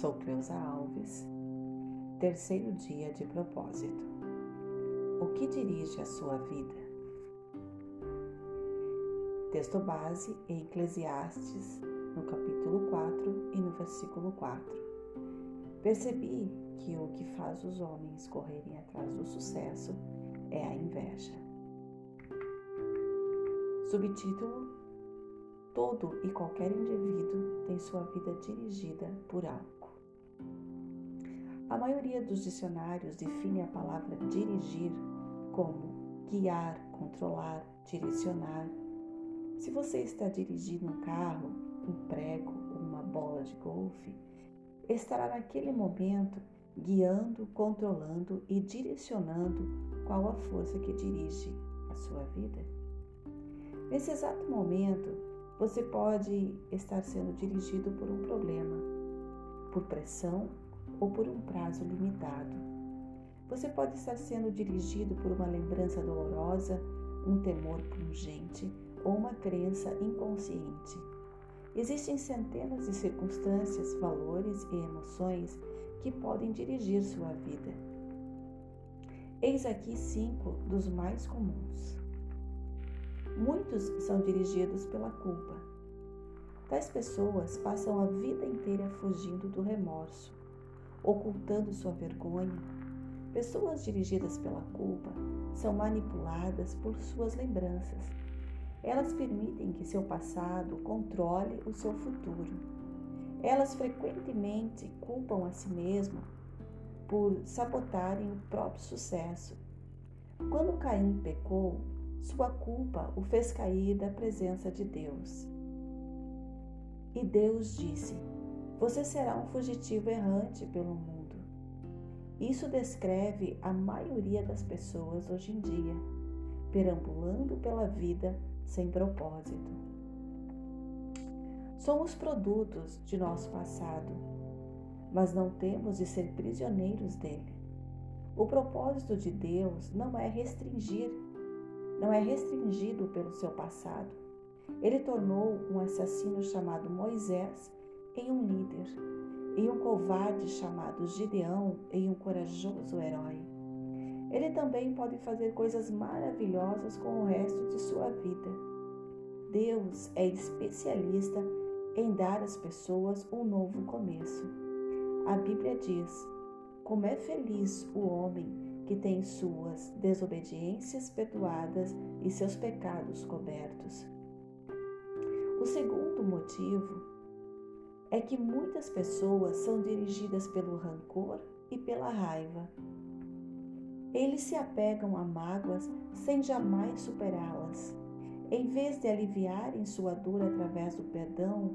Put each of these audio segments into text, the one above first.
Sou Cleusa Alves. Terceiro dia de propósito. O que dirige a sua vida? Texto base em Eclesiastes, no capítulo 4 e no versículo 4. Percebi que o que faz os homens correrem atrás do sucesso é a inveja. Subtítulo Todo e qualquer indivíduo tem sua vida dirigida por algo. Maioria dos dicionários define a palavra dirigir como guiar, controlar, direcionar. Se você está dirigindo um carro, um prego ou uma bola de golfe, estará naquele momento guiando, controlando e direcionando qual a força que dirige a sua vida. Nesse exato momento, você pode estar sendo dirigido por um problema, por pressão ou por um prazo limitado. Você pode estar sendo dirigido por uma lembrança dolorosa, um temor pungente ou uma crença inconsciente. Existem centenas de circunstâncias, valores e emoções que podem dirigir sua vida. Eis aqui cinco dos mais comuns. Muitos são dirigidos pela culpa. Tais pessoas passam a vida inteira fugindo do remorso, ocultando sua vergonha. Pessoas dirigidas pela culpa são manipuladas por suas lembranças. Elas permitem que seu passado controle o seu futuro. Elas frequentemente culpam a si mesmas por sabotarem o próprio sucesso. Quando Caim pecou, sua culpa o fez cair da presença de Deus. E Deus disse: Você será um fugitivo errante pelo mundo. Isso descreve a maioria das pessoas hoje em dia, perambulando pela vida sem propósito. Somos produtos de nosso passado, mas não temos de ser prisioneiros dele. O propósito de Deus não é restringir não é restringido pelo seu passado. Ele tornou um assassino chamado Moisés em um líder, e um covarde chamado Gideão em um corajoso herói. Ele também pode fazer coisas maravilhosas com o resto de sua vida. Deus é especialista em dar às pessoas um novo começo. A Bíblia diz: Como é feliz o homem que tem suas desobediências perdoadas e seus pecados cobertos. O segundo motivo é que muitas pessoas são dirigidas pelo rancor e pela raiva. Eles se apegam a mágoas sem jamais superá-las. Em vez de aliviarem sua dor através do perdão,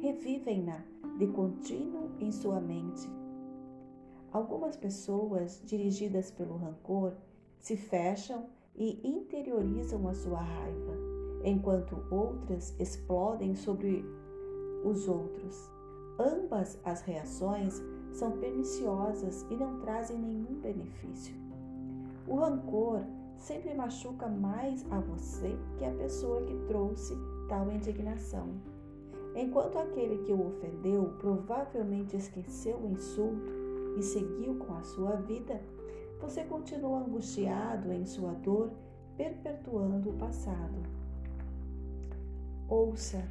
revivem-na de contínuo em sua mente Algumas pessoas, dirigidas pelo rancor, se fecham e interiorizam a sua raiva, enquanto outras explodem sobre os outros. Ambas as reações são perniciosas e não trazem nenhum benefício. O rancor sempre machuca mais a você que a pessoa que trouxe tal indignação. Enquanto aquele que o ofendeu provavelmente esqueceu o insulto, e seguiu com a sua vida, você continua angustiado em sua dor, perpetuando o passado. Ouça,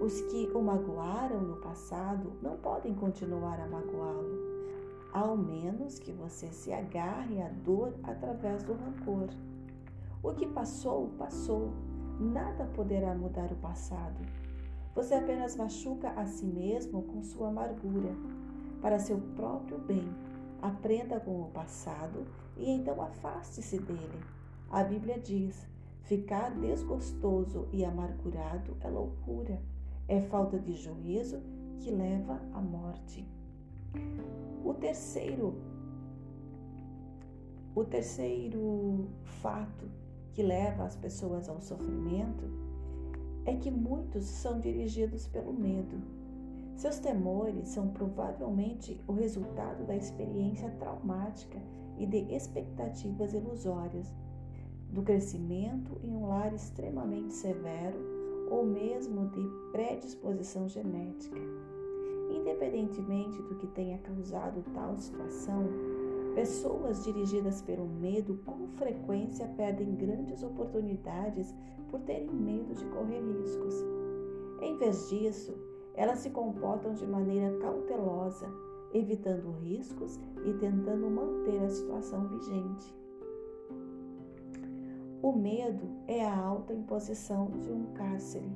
os que o magoaram no passado não podem continuar a magoá-lo, ao menos que você se agarre à dor através do rancor. O que passou, passou. Nada poderá mudar o passado. Você apenas machuca a si mesmo com sua amargura para seu próprio bem. Aprenda com o passado e então afaste-se dele. A Bíblia diz: ficar desgostoso e amargurado é loucura, é falta de juízo que leva à morte. O terceiro o terceiro fato que leva as pessoas ao sofrimento é que muitos são dirigidos pelo medo. Seus temores são provavelmente o resultado da experiência traumática e de expectativas ilusórias, do crescimento em um lar extremamente severo ou mesmo de predisposição genética. Independentemente do que tenha causado tal situação, pessoas dirigidas pelo medo com frequência perdem grandes oportunidades por terem medo de correr riscos. Em vez disso, elas se comportam de maneira cautelosa, evitando riscos e tentando manter a situação vigente. O medo é a alta imposição de um cárcere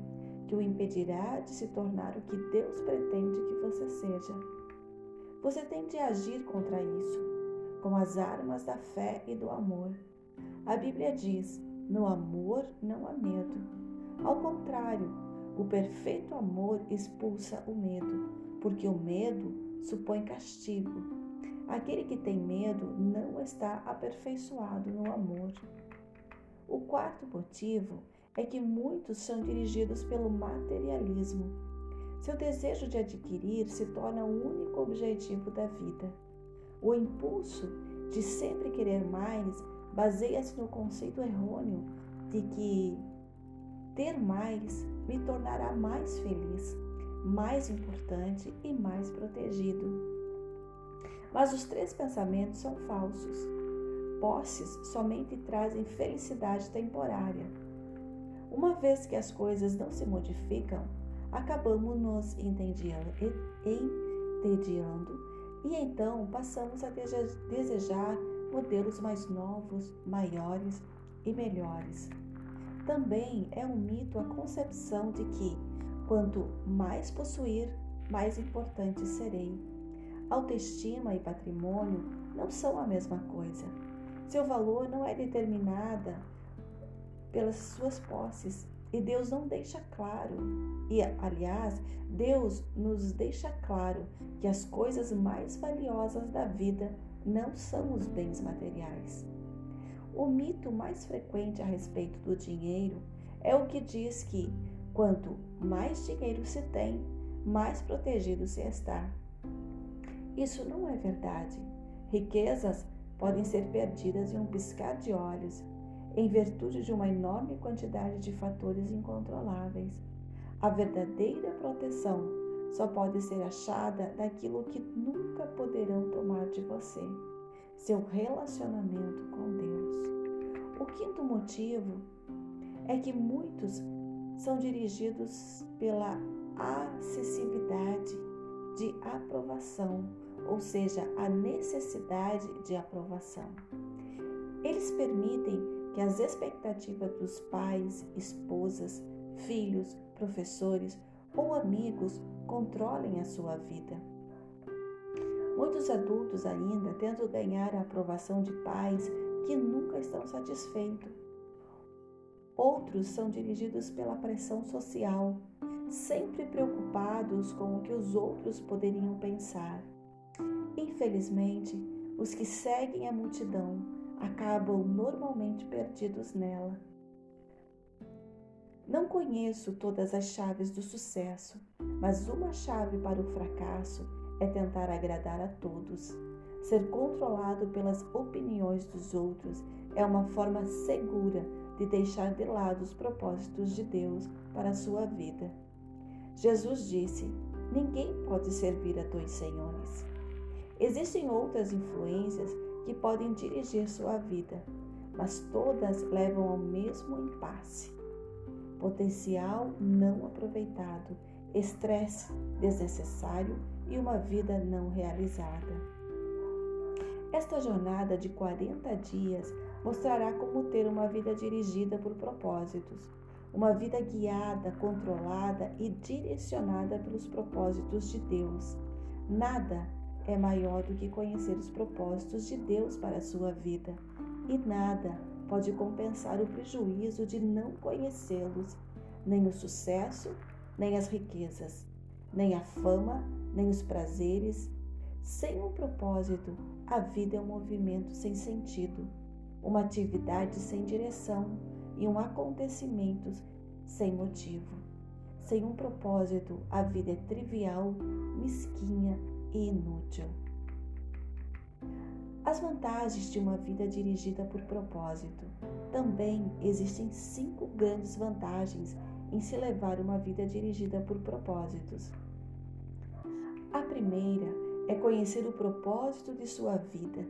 que o impedirá de se tornar o que Deus pretende que você seja. Você tem de agir contra isso, com as armas da fé e do amor. A Bíblia diz: no amor não há medo. Ao contrário, o perfeito amor expulsa o medo, porque o medo supõe castigo. Aquele que tem medo não está aperfeiçoado no amor. O quarto motivo é que muitos são dirigidos pelo materialismo. Seu desejo de adquirir se torna o único objetivo da vida. O impulso de sempre querer mais baseia-se no conceito errôneo de que ter mais me tornará mais feliz, mais importante e mais protegido. Mas os três pensamentos são falsos. Posses somente trazem felicidade temporária. Uma vez que as coisas não se modificam, acabamos nos entediando e então passamos a desejar modelos mais novos, maiores e melhores. Também é um mito a concepção de que, quanto mais possuir, mais importante serei. Autoestima e patrimônio não são a mesma coisa. Seu valor não é determinada pelas suas posses. E Deus não deixa claro, e aliás, Deus nos deixa claro que as coisas mais valiosas da vida não são os bens materiais. O mito mais frequente a respeito do dinheiro é o que diz que quanto mais dinheiro se tem, mais protegido se está. Isso não é verdade. Riquezas podem ser perdidas em um piscar de olhos, em virtude de uma enorme quantidade de fatores incontroláveis. A verdadeira proteção só pode ser achada daquilo que nunca poderão tomar de você seu relacionamento com Deus. O quinto motivo é que muitos são dirigidos pela acessibilidade de aprovação, ou seja, a necessidade de aprovação. Eles permitem que as expectativas dos pais, esposas, filhos, professores ou amigos controlem a sua vida. Muitos adultos ainda tentam ganhar a aprovação de pais que nunca estão satisfeitos. Outros são dirigidos pela pressão social, sempre preocupados com o que os outros poderiam pensar. Infelizmente, os que seguem a multidão acabam normalmente perdidos nela. Não conheço todas as chaves do sucesso, mas uma chave para o fracasso é tentar agradar a todos. Ser controlado pelas opiniões dos outros é uma forma segura de deixar de lado os propósitos de Deus para a sua vida. Jesus disse: Ninguém pode servir a dois senhores. Existem outras influências que podem dirigir sua vida, mas todas levam ao mesmo impasse. Potencial não aproveitado, estresse desnecessário e uma vida não realizada. Esta jornada de 40 dias mostrará como ter uma vida dirigida por propósitos, uma vida guiada, controlada e direcionada pelos propósitos de Deus. Nada é maior do que conhecer os propósitos de Deus para a sua vida, e nada pode compensar o prejuízo de não conhecê-los, nem o sucesso, nem as riquezas, nem a fama, nem os prazeres. Sem um propósito, a vida é um movimento sem sentido, uma atividade sem direção e um acontecimento sem motivo. Sem um propósito, a vida é trivial, mesquinha e inútil. As vantagens de uma vida dirigida por propósito. Também existem cinco grandes vantagens em se levar uma vida dirigida por propósitos. A primeira é conhecer o propósito de sua vida,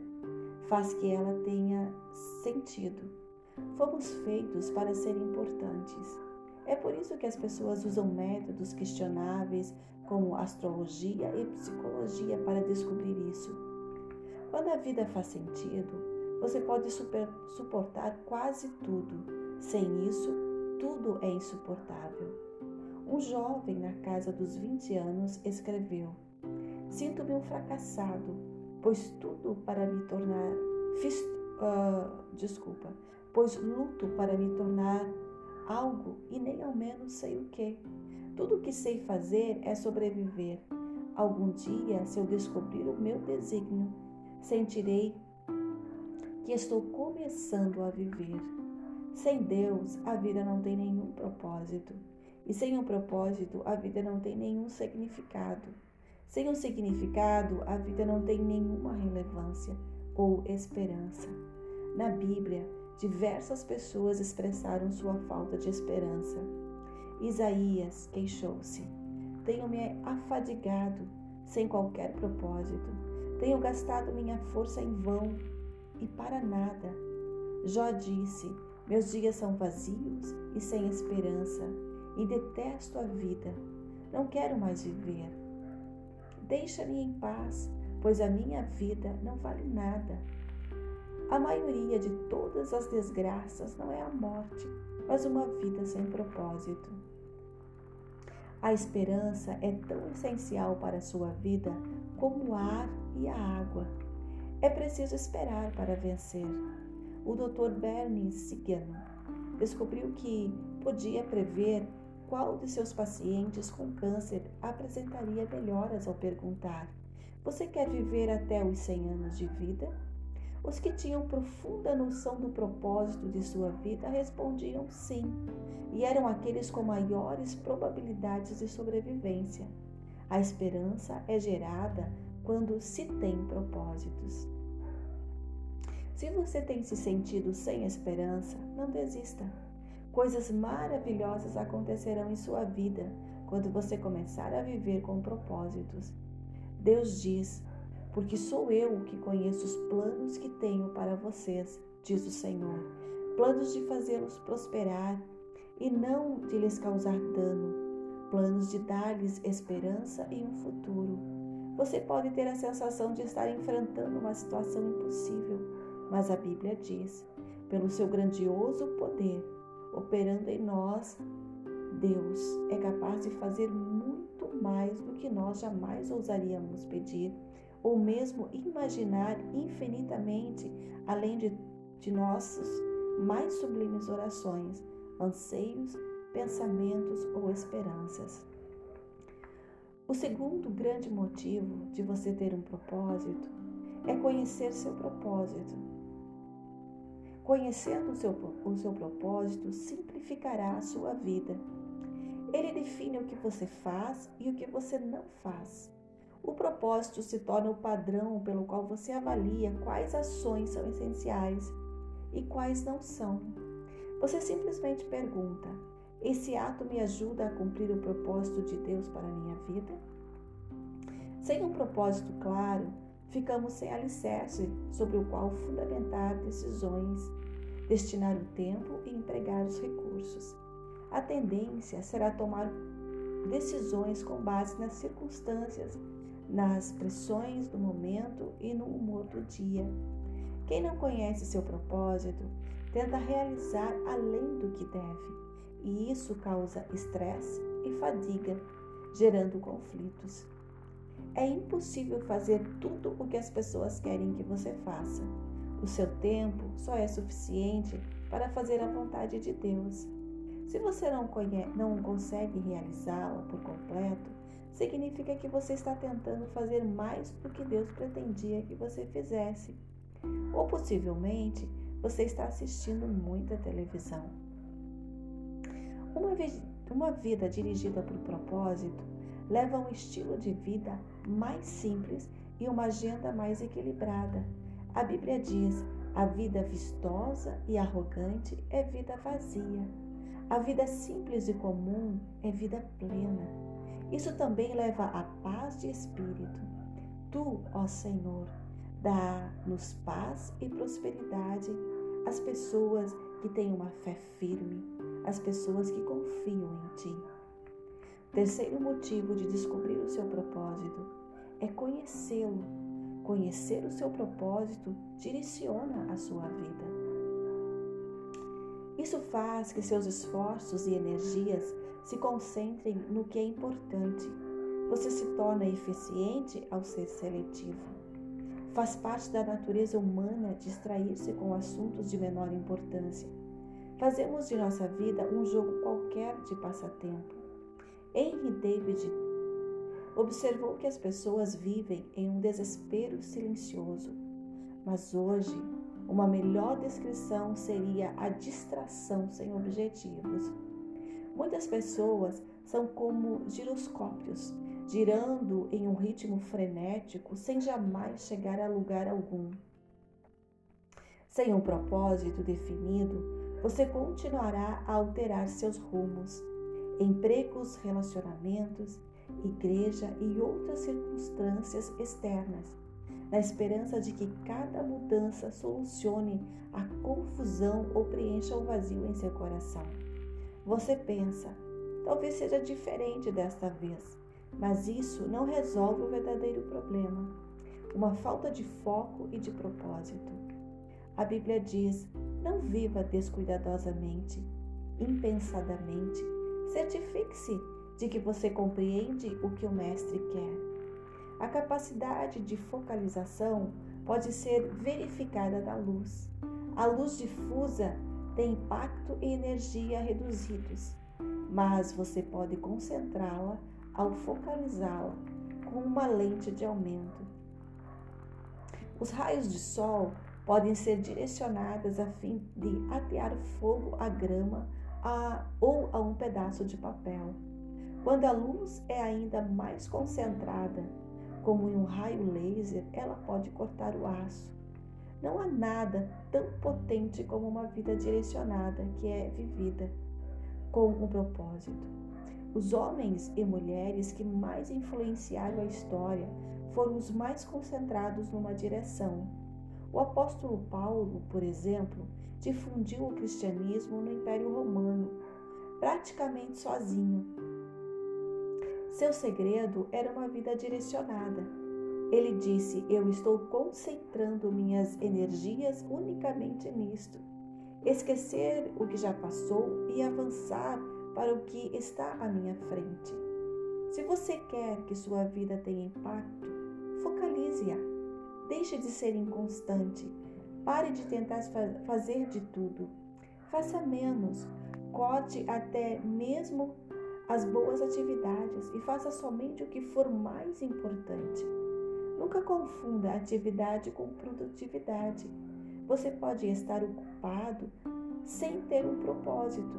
faz que ela tenha sentido. Fomos feitos para ser importantes. É por isso que as pessoas usam métodos questionáveis como astrologia e psicologia para descobrir isso. Quando a vida faz sentido, você pode super, suportar quase tudo. Sem isso, tudo é insuportável. Um jovem na casa dos 20 anos escreveu: Sinto-me um fracassado, pois tudo para me tornar. Fiz, uh, desculpa, pois luto para me tornar algo e nem ao menos sei o que. Tudo o que sei fazer é sobreviver. Algum dia, se eu descobrir o meu desígnio, sentirei que estou começando a viver. Sem Deus, a vida não tem nenhum propósito. E sem um propósito, a vida não tem nenhum significado. Sem um significado, a vida não tem nenhuma relevância ou esperança. Na Bíblia, diversas pessoas expressaram sua falta de esperança. Isaías queixou-se: Tenho me afadigado sem qualquer propósito. Tenho gastado minha força em vão e para nada. Jó disse: Meus dias são vazios e sem esperança, e detesto a vida. Não quero mais viver. Deixa-me em paz, pois a minha vida não vale nada. A maioria de todas as desgraças não é a morte, mas uma vida sem propósito. A esperança é tão essencial para a sua vida como o ar e a água. É preciso esperar para vencer. O Dr. Bernie Siegel descobriu que podia prever qual de seus pacientes com câncer apresentaria melhoras ao perguntar: Você quer viver até os 100 anos de vida? Os que tinham profunda noção do propósito de sua vida respondiam sim, e eram aqueles com maiores probabilidades de sobrevivência. A esperança é gerada quando se tem propósitos. Se você tem se sentido sem esperança, não desista. Coisas maravilhosas acontecerão em sua vida quando você começar a viver com propósitos. Deus diz: porque sou eu que conheço os planos que tenho para vocês, diz o Senhor. Planos de fazê-los prosperar e não de lhes causar dano. Planos de dar-lhes esperança e um futuro. Você pode ter a sensação de estar enfrentando uma situação impossível, mas a Bíblia diz: pelo seu grandioso poder, operando em nós, Deus é capaz de fazer muito mais do que nós jamais ousaríamos pedir ou mesmo imaginar infinitamente além de, de nossas mais sublimes orações, anseios, pensamentos ou esperanças. O segundo grande motivo de você ter um propósito é conhecer seu propósito. Conhecendo o seu, o seu propósito simplificará a sua vida. Ele define o que você faz e o que você não faz. O propósito se torna o padrão pelo qual você avalia quais ações são essenciais e quais não são. Você simplesmente pergunta: esse ato me ajuda a cumprir o propósito de Deus para a minha vida? Sem um propósito claro, ficamos sem alicerce sobre o qual fundamentar decisões, destinar o tempo e empregar os recursos. A tendência será tomar decisões com base nas circunstâncias nas pressões do momento e no humor do dia. Quem não conhece seu propósito tenta realizar além do que deve, e isso causa estresse e fadiga, gerando conflitos. É impossível fazer tudo o que as pessoas querem que você faça. O seu tempo só é suficiente para fazer a vontade de Deus. Se você não, conhece, não consegue realizá-la por completo, significa que você está tentando fazer mais do que Deus pretendia que você fizesse. Ou possivelmente você está assistindo muita televisão. Uma, uma vida dirigida por propósito leva a um estilo de vida mais simples e uma agenda mais equilibrada. A Bíblia diz: a vida vistosa e arrogante é vida vazia. A vida simples e comum é vida plena. Isso também leva à paz de espírito. Tu, ó Senhor, dá-nos paz e prosperidade às pessoas que têm uma fé firme, às pessoas que confiam em Ti. Terceiro motivo de descobrir o seu propósito é conhecê-lo. Conhecer o seu propósito direciona a sua vida. Isso faz que seus esforços e energias se concentrem no que é importante. Você se torna eficiente ao ser seletivo. Faz parte da natureza humana distrair-se com assuntos de menor importância. Fazemos de nossa vida um jogo qualquer de passatempo. Henry David observou que as pessoas vivem em um desespero silencioso, mas hoje uma melhor descrição seria a distração sem objetivos. Muitas pessoas são como giroscópios, girando em um ritmo frenético sem jamais chegar a lugar algum. Sem um propósito definido, você continuará a alterar seus rumos, empregos, relacionamentos, igreja e outras circunstâncias externas, na esperança de que cada mudança solucione a confusão ou preencha o vazio em seu coração. Você pensa, talvez seja diferente desta vez, mas isso não resolve o verdadeiro problema, uma falta de foco e de propósito. A Bíblia diz: não viva descuidadosamente, impensadamente. Certifique-se de que você compreende o que o Mestre quer. A capacidade de focalização pode ser verificada na luz. A luz difusa tem impacto e energia reduzidos, mas você pode concentrá-la ao focalizá-la com uma lente de aumento. Os raios de sol podem ser direcionados a fim de atear fogo à grama a, ou a um pedaço de papel. Quando a luz é ainda mais concentrada, como em um raio laser, ela pode cortar o aço. Não há nada tão potente como uma vida direcionada que é vivida com um propósito. Os homens e mulheres que mais influenciaram a história foram os mais concentrados numa direção. O apóstolo Paulo, por exemplo, difundiu o cristianismo no Império Romano, praticamente sozinho. Seu segredo era uma vida direcionada ele disse: Eu estou concentrando minhas energias unicamente nisto. Esquecer o que já passou e avançar para o que está à minha frente. Se você quer que sua vida tenha impacto, focalize-a. Deixe de ser inconstante. Pare de tentar fazer de tudo. Faça menos. Cote até mesmo as boas atividades e faça somente o que for mais importante. Nunca confunda atividade com produtividade. Você pode estar ocupado sem ter um propósito.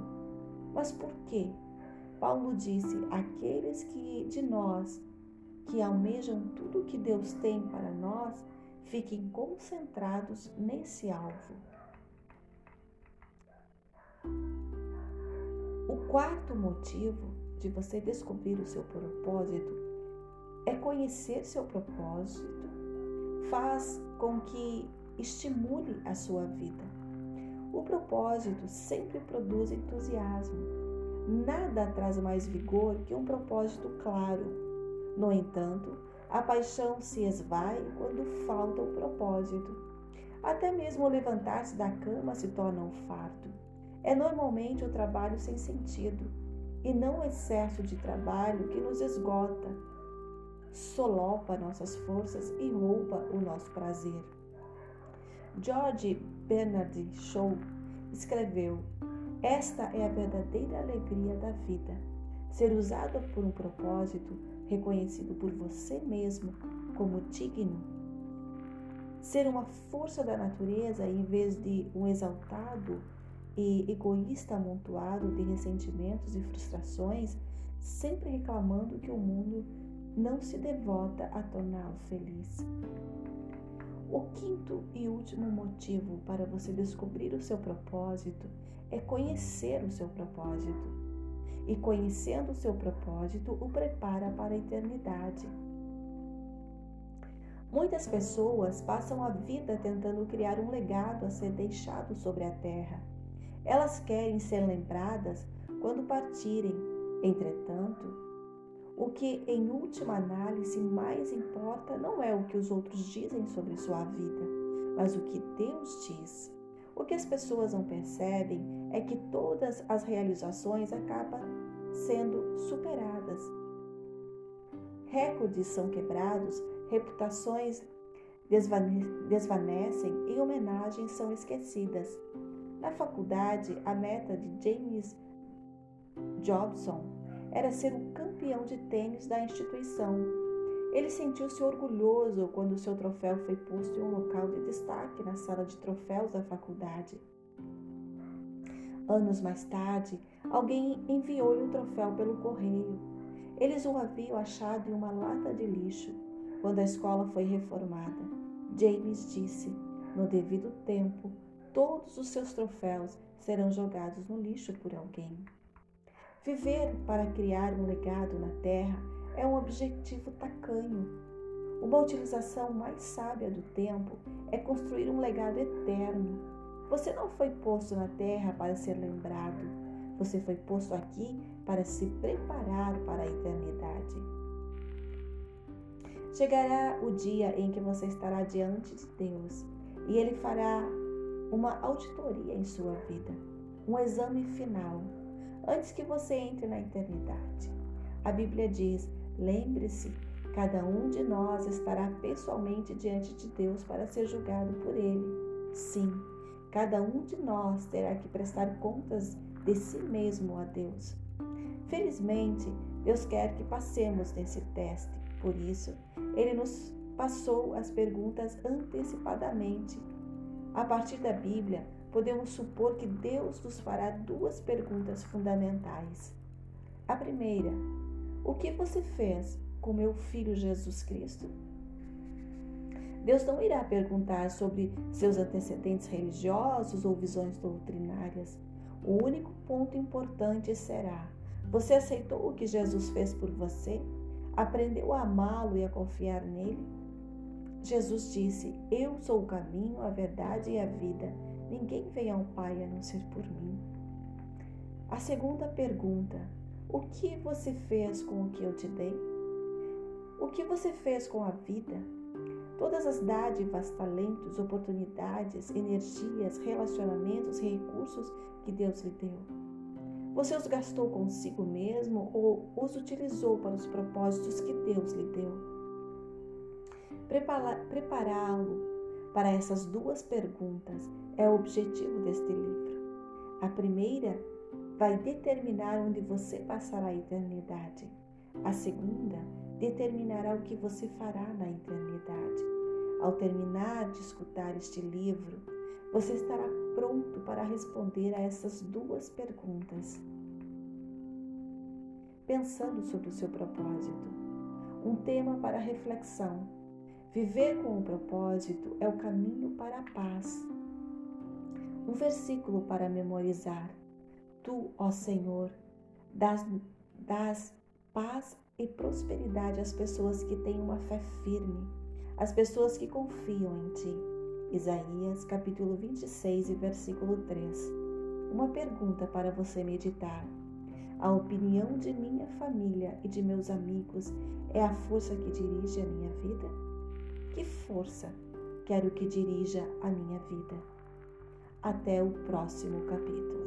Mas por quê? Paulo disse: aqueles que de nós que almejam tudo o que Deus tem para nós, fiquem concentrados nesse alvo. O quarto motivo de você descobrir o seu propósito é conhecer seu propósito, faz com que estimule a sua vida. O propósito sempre produz entusiasmo. Nada traz mais vigor que um propósito claro. No entanto, a paixão se esvai quando falta o propósito. Até mesmo levantar-se da cama se torna um fardo. É normalmente o trabalho sem sentido e não o excesso de trabalho que nos esgota, solopa nossas forças e rouba o nosso prazer. George Bernard Shaw escreveu: Esta é a verdadeira alegria da vida, ser usado por um propósito reconhecido por você mesmo como digno. Ser uma força da natureza em vez de um exaltado e egoísta amontoado de ressentimentos e frustrações, sempre reclamando que o mundo não se devota a torná-lo feliz. O quinto e último motivo para você descobrir o seu propósito é conhecer o seu propósito. e, conhecendo o seu propósito, o prepara para a eternidade. Muitas pessoas passam a vida tentando criar um legado a ser deixado sobre a terra. Elas querem ser lembradas quando partirem. Entretanto, o que em última análise mais importa não é o que os outros dizem sobre sua vida, mas o que Deus diz. O que as pessoas não percebem é que todas as realizações acabam sendo superadas. Recordes são quebrados, reputações desvanecem e homenagens são esquecidas. Na faculdade, a meta de James Jobson era ser o campeão de tênis da instituição. Ele sentiu-se orgulhoso quando seu troféu foi posto em um local de destaque na sala de troféus da faculdade. Anos mais tarde, alguém enviou-lhe o troféu pelo correio. Eles o haviam achado em uma lata de lixo. Quando a escola foi reformada, James disse: No devido tempo, todos os seus troféus serão jogados no lixo por alguém. Viver para criar um legado na Terra é um objetivo tacanho. Uma utilização mais sábia do tempo é construir um legado eterno. Você não foi posto na Terra para ser lembrado, você foi posto aqui para se preparar para a eternidade. Chegará o dia em que você estará diante de Deus e Ele fará uma auditoria em sua vida, um exame final antes que você entre na eternidade. A Bíblia diz: lembre-se, cada um de nós estará pessoalmente diante de Deus para ser julgado por Ele. Sim, cada um de nós terá que prestar contas de si mesmo a Deus. Felizmente, Deus quer que passemos nesse teste, por isso, Ele nos passou as perguntas antecipadamente. A partir da Bíblia, podemos supor que Deus nos fará duas perguntas fundamentais. A primeira: O que você fez com meu filho Jesus Cristo? Deus não irá perguntar sobre seus antecedentes religiosos ou visões doutrinárias. O único ponto importante será: você aceitou o que Jesus fez por você? Aprendeu a amá-lo e a confiar nele? Jesus disse: Eu sou o caminho, a verdade e a vida. Ninguém vem ao Pai a não ser por mim. A segunda pergunta: O que você fez com o que eu te dei? O que você fez com a vida? Todas as dádivas, talentos, oportunidades, energias, relacionamentos recursos que Deus lhe deu. Você os gastou consigo mesmo ou os utilizou para os propósitos que Deus lhe deu? Prepará-lo para essas duas perguntas é o objetivo deste livro. A primeira vai determinar onde você passará a eternidade. A segunda determinará o que você fará na eternidade. Ao terminar de escutar este livro, você estará pronto para responder a essas duas perguntas. Pensando sobre o seu propósito, um tema para reflexão Viver com o propósito é o caminho para a paz. Um versículo para memorizar. Tu, ó Senhor, das, das paz e prosperidade às pessoas que têm uma fé firme, às pessoas que confiam em Ti. Isaías capítulo 26 e versículo 3. Uma pergunta para você meditar. A opinião de minha família e de meus amigos é a força que dirige a minha vida? Que força quero que dirija a minha vida. Até o próximo capítulo.